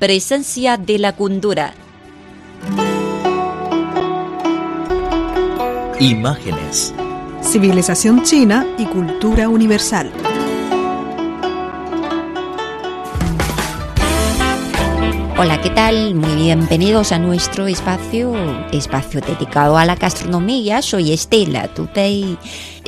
Presencia de la cultura. Imágenes. Civilización china y cultura universal. Hola, ¿qué tal? Muy bienvenidos a nuestro espacio, espacio dedicado a la gastronomía. Soy Estela Tupei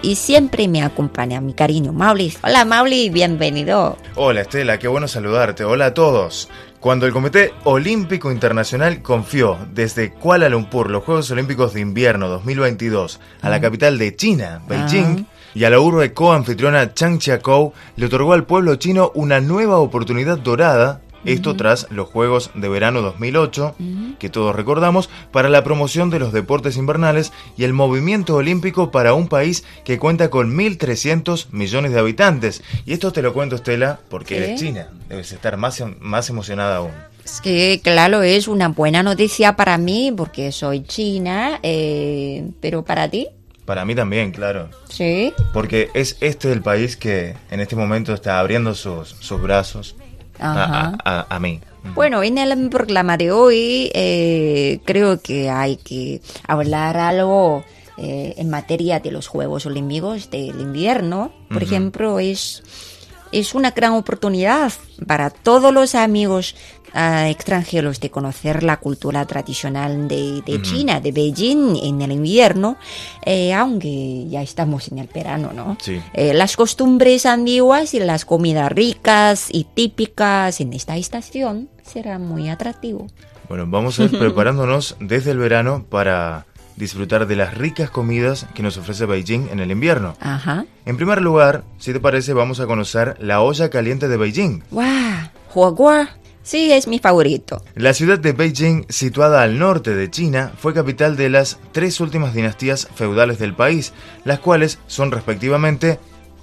y siempre me acompaña mi cariño Mauli. Hola Mauli, bienvenido. Hola Estela, qué bueno saludarte. Hola a todos. Cuando el Comité Olímpico Internacional confió desde Kuala Lumpur los Juegos Olímpicos de Invierno 2022 a la capital de China, Beijing, y a la urbe coanfitriona Changjiakou, le otorgó al pueblo chino una nueva oportunidad dorada esto tras los Juegos de Verano 2008, que todos recordamos, para la promoción de los deportes invernales y el movimiento olímpico para un país que cuenta con 1.300 millones de habitantes. Y esto te lo cuento, Estela, porque ¿Qué? eres china. Debes estar más, más emocionada aún. Es que, claro, es una buena noticia para mí porque soy china, eh, pero para ti, Para mí también, claro. sí. Porque es este el país que en este momento está abriendo sus, sus brazos a, Ajá. a- a- a mí. Bueno, en el programa de hoy eh, creo que hay que hablar algo eh, en materia de los Juegos Olímpicos del invierno. Por ejemplo, es, es una gran oportunidad para todos los amigos ah, extranjeros de conocer la cultura tradicional de, de China, de Beijing en el invierno, eh, aunque ya estamos en el verano, ¿no? Sí. Eh, las costumbres antiguas y las comidas ricas y típicas en esta estación serán muy atractivo. Bueno, vamos a ir preparándonos desde el verano para disfrutar de las ricas comidas que nos ofrece Beijing en el invierno. Ajá. En primer lugar, si te parece, vamos a conocer la olla caliente de Beijing. ¡Guau! ¡Huagua! Sí, es mi favorito. La ciudad de Beijing, situada al norte de China, fue capital de las tres últimas dinastías feudales del país, las cuales son respectivamente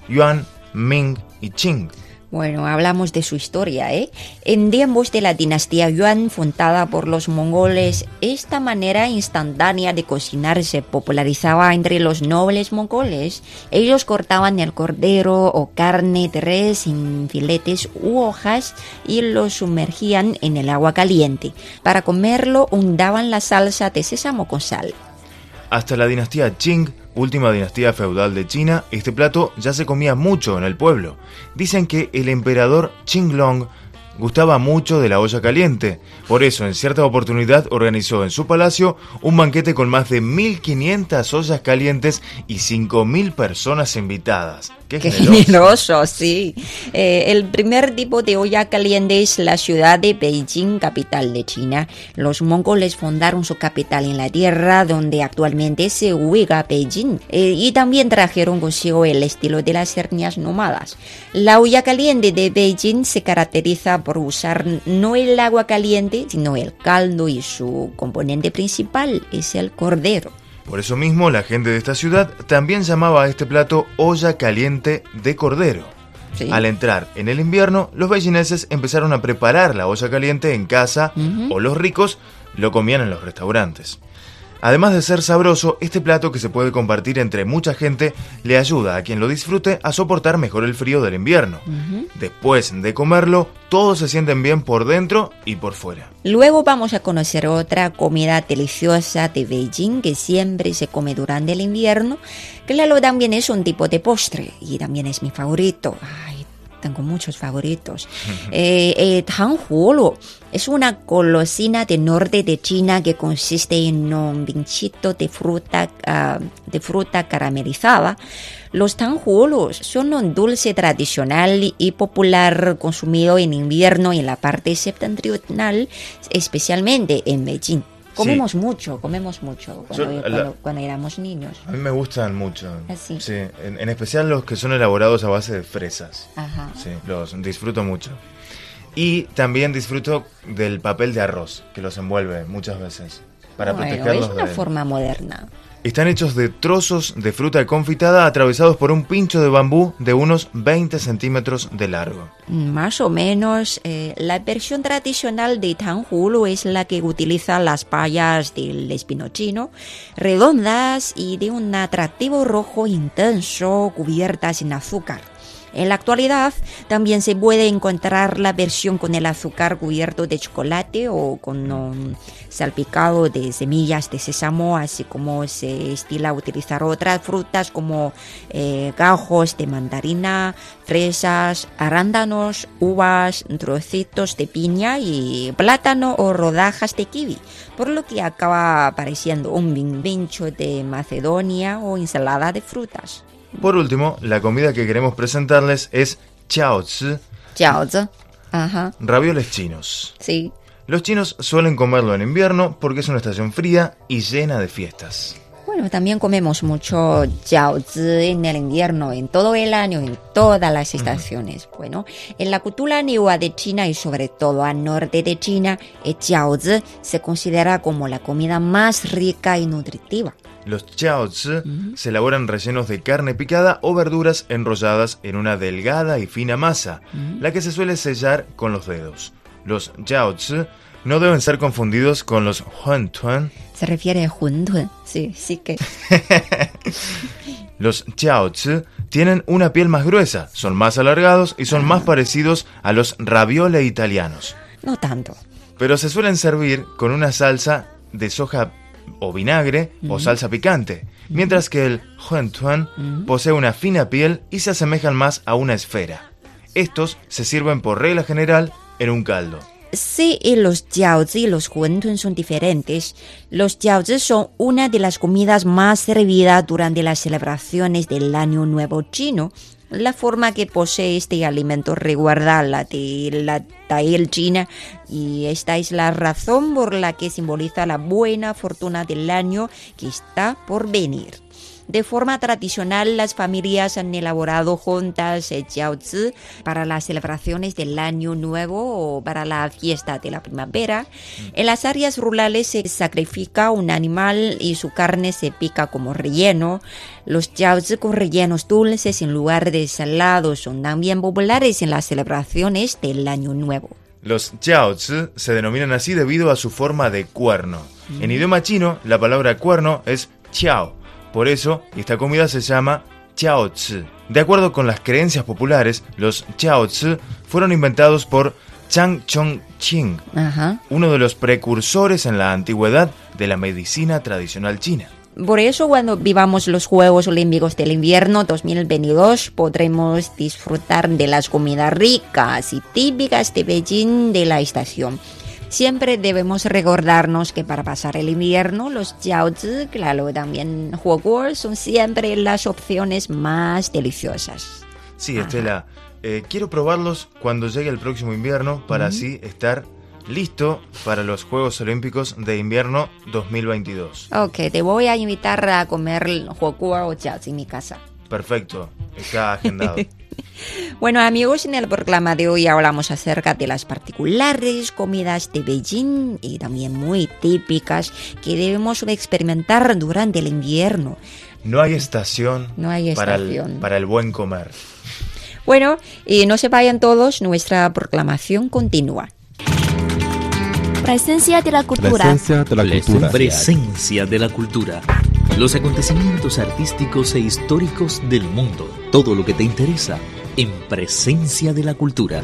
Yuan, Ming y Qing. Bueno, hablamos de su historia, ¿eh? En tiempos de la dinastía Yuan, fundada por los mongoles, esta manera instantánea de cocinar se popularizaba entre los nobles mongoles. Ellos cortaban el cordero o carne de res en filetes u hojas y lo sumergían en el agua caliente. Para comerlo, undaban la salsa de sésamo con sal. Hasta la dinastía Qing, última dinastía feudal de China, este plato ya se comía mucho en el pueblo. Dicen que el emperador Qinglong gustaba mucho de la olla caliente. Por eso, en cierta oportunidad, organizó en su palacio un banquete con más de 1.500 ollas calientes y 5.000 personas invitadas. ¡Qué, Qué generoso! generoso, sí. Eh, el primer tipo de olla caliente es la ciudad de Beijing, capital de China. Los mongoles fundaron su capital en la tierra donde actualmente se ubica Beijing. Eh, y también trajeron consigo el estilo de las etnias nómadas. La olla caliente de Beijing se caracteriza por usar no el agua caliente, sino el caldo y su componente principal es el cordero. Por eso mismo, la gente de esta ciudad también llamaba a este plato olla caliente de cordero. Sí. Al entrar en el invierno, los bellineses empezaron a preparar la olla caliente en casa o los ricos lo comían en los restaurantes. Además de ser sabroso, este plato que se puede compartir entre mucha gente le ayuda a quien lo disfrute a soportar mejor el frío del invierno. Después de comerlo, todos se sienten bien por dentro y por fuera. Luego vamos a conocer otra comida deliciosa de Beijing que siempre se come durante el invierno. Claro, también es un tipo de postre y también es mi favorito. Ay, tengo muchos favoritos. Eh, eh, Tanghuolu es una golosina del norte de China que consiste en un pinchito de fruta, ah, de fruta caramelizada. Los tanghuolus son un dulce tradicional y popular consumido en invierno en la parte septentrional, especialmente en Beijing. Comemos mucho, comemos mucho cuando, Yo, la- cuando- cuando éramos niños. A mí me gustan mucho. Así. Sí, en, en especial los que son elaborados a base de fresas. Ajá. Sí, los disfruto mucho. Y también disfruto del papel de arroz, que los envuelve muchas veces. Para Bueno, protegerlos es una de- forma moderna. Están hechos de trozos de fruta confitada atravesados por un pincho de bambú de unos 20 centímetros de largo. Más o menos, eh, la versión tradicional de tanjulu es la que utiliza las payas del espino chino, redondas y de un atractivo rojo intenso cubiertas en azúcar. En la actualidad también se puede encontrar la versión con el azúcar cubierto de chocolate o con um, salpicado de semillas de sésamo, así como se estila utilizar otras frutas como eh, gajos de mandarina, fresas, arándanos, uvas, trocitos de piña y plátano o rodajas de kiwi, por lo que acaba pareciendo un vincho de Macedonia o ensalada de frutas. Por último, la comida que queremos presentarles es chaozi, Jiaozi. Ajá, ravioles chinos. sí. Los chinos suelen comerlo en invierno porque es una estación fría y llena de fiestas. Bueno, también comemos mucho jiaozi en el invierno, en todo el año, en todas las estaciones. Bueno, en la cultura antigua de China y sobre todo al norte de China, el jiaozi se considera como la comida más rica y nutritiva. Los chaozi se elaboran rellenos de carne picada o verduras enrolladas en una delgada y fina masa, la que se suele sellar con los dedos. Los chaozi no deben ser confundidos con los huantuan. Se refiere a huntun. Sí, sí que. Los chaozi tienen una piel más gruesa, son más alargados y son más parecidos a los ravioles italianos. No tanto. pero se suelen servir con una salsa de soja o vinagre o salsa picante, mientras que el huantuan posee una fina piel y se asemejan más a una esfera. Estos se sirven por regla general en un caldo. Sí, y los jiaozi y los huntun son diferentes. Los jiaozi son una de las comidas más servidas durante las celebraciones del Año Nuevo chino. La forma que posee este alimento recuerda la de la tael china y esta es la razón por la que simboliza la buena fortuna del año que está por venir. De forma tradicional, las familias han elaborado juntas el jiaozi para las celebraciones del Año Nuevo o para la fiesta de la primavera. En las áreas rurales se sacrifica un animal y su carne se pica como relleno. Los jiaozi con rellenos dulces en lugar de salados son también populares en las celebraciones del Año Nuevo. Los jiaozi se denominan así debido a su forma de cuerno. En idioma chino, la palabra cuerno es chiao. Por eso, esta comida se llama jiaozi. De acuerdo con las creencias populares, los jiaozi fueron inventados por Chang Chong Ching, Ajá. uno de los precursores en la antigüedad de la medicina tradicional china. Por eso cuando vivamos los Juegos Olímpicos del Invierno 2022 podremos disfrutar de las comidas ricas y típicas de Beijing de la estación. Siempre debemos recordarnos que para pasar el invierno los jiaozi, claro, también huoguo son siempre las opciones más deliciosas. Sí, Estela, eh, quiero probarlos cuando llegue el próximo invierno para así estar listo para los Juegos Olímpicos de Invierno 2022. Ok, te voy a invitar a comer huoguo o jiaozi en mi casa. Perfecto, está agendado. Bueno amigos, en el programa de hoy hablamos acerca de las particulares comidas de Beijing y también muy típicas que debemos experimentar durante el invierno. No hay estación, No hay Para, el, estación. para el buen comer. Bueno, y no se vayan todos, nuestra proclamación continúa. Presencia de la cultura. Presencia de la cultura. Presencia de la cultura. Los acontecimientos artísticos e históricos del mundo. Todo lo que te interesa en Presencia de la cultura.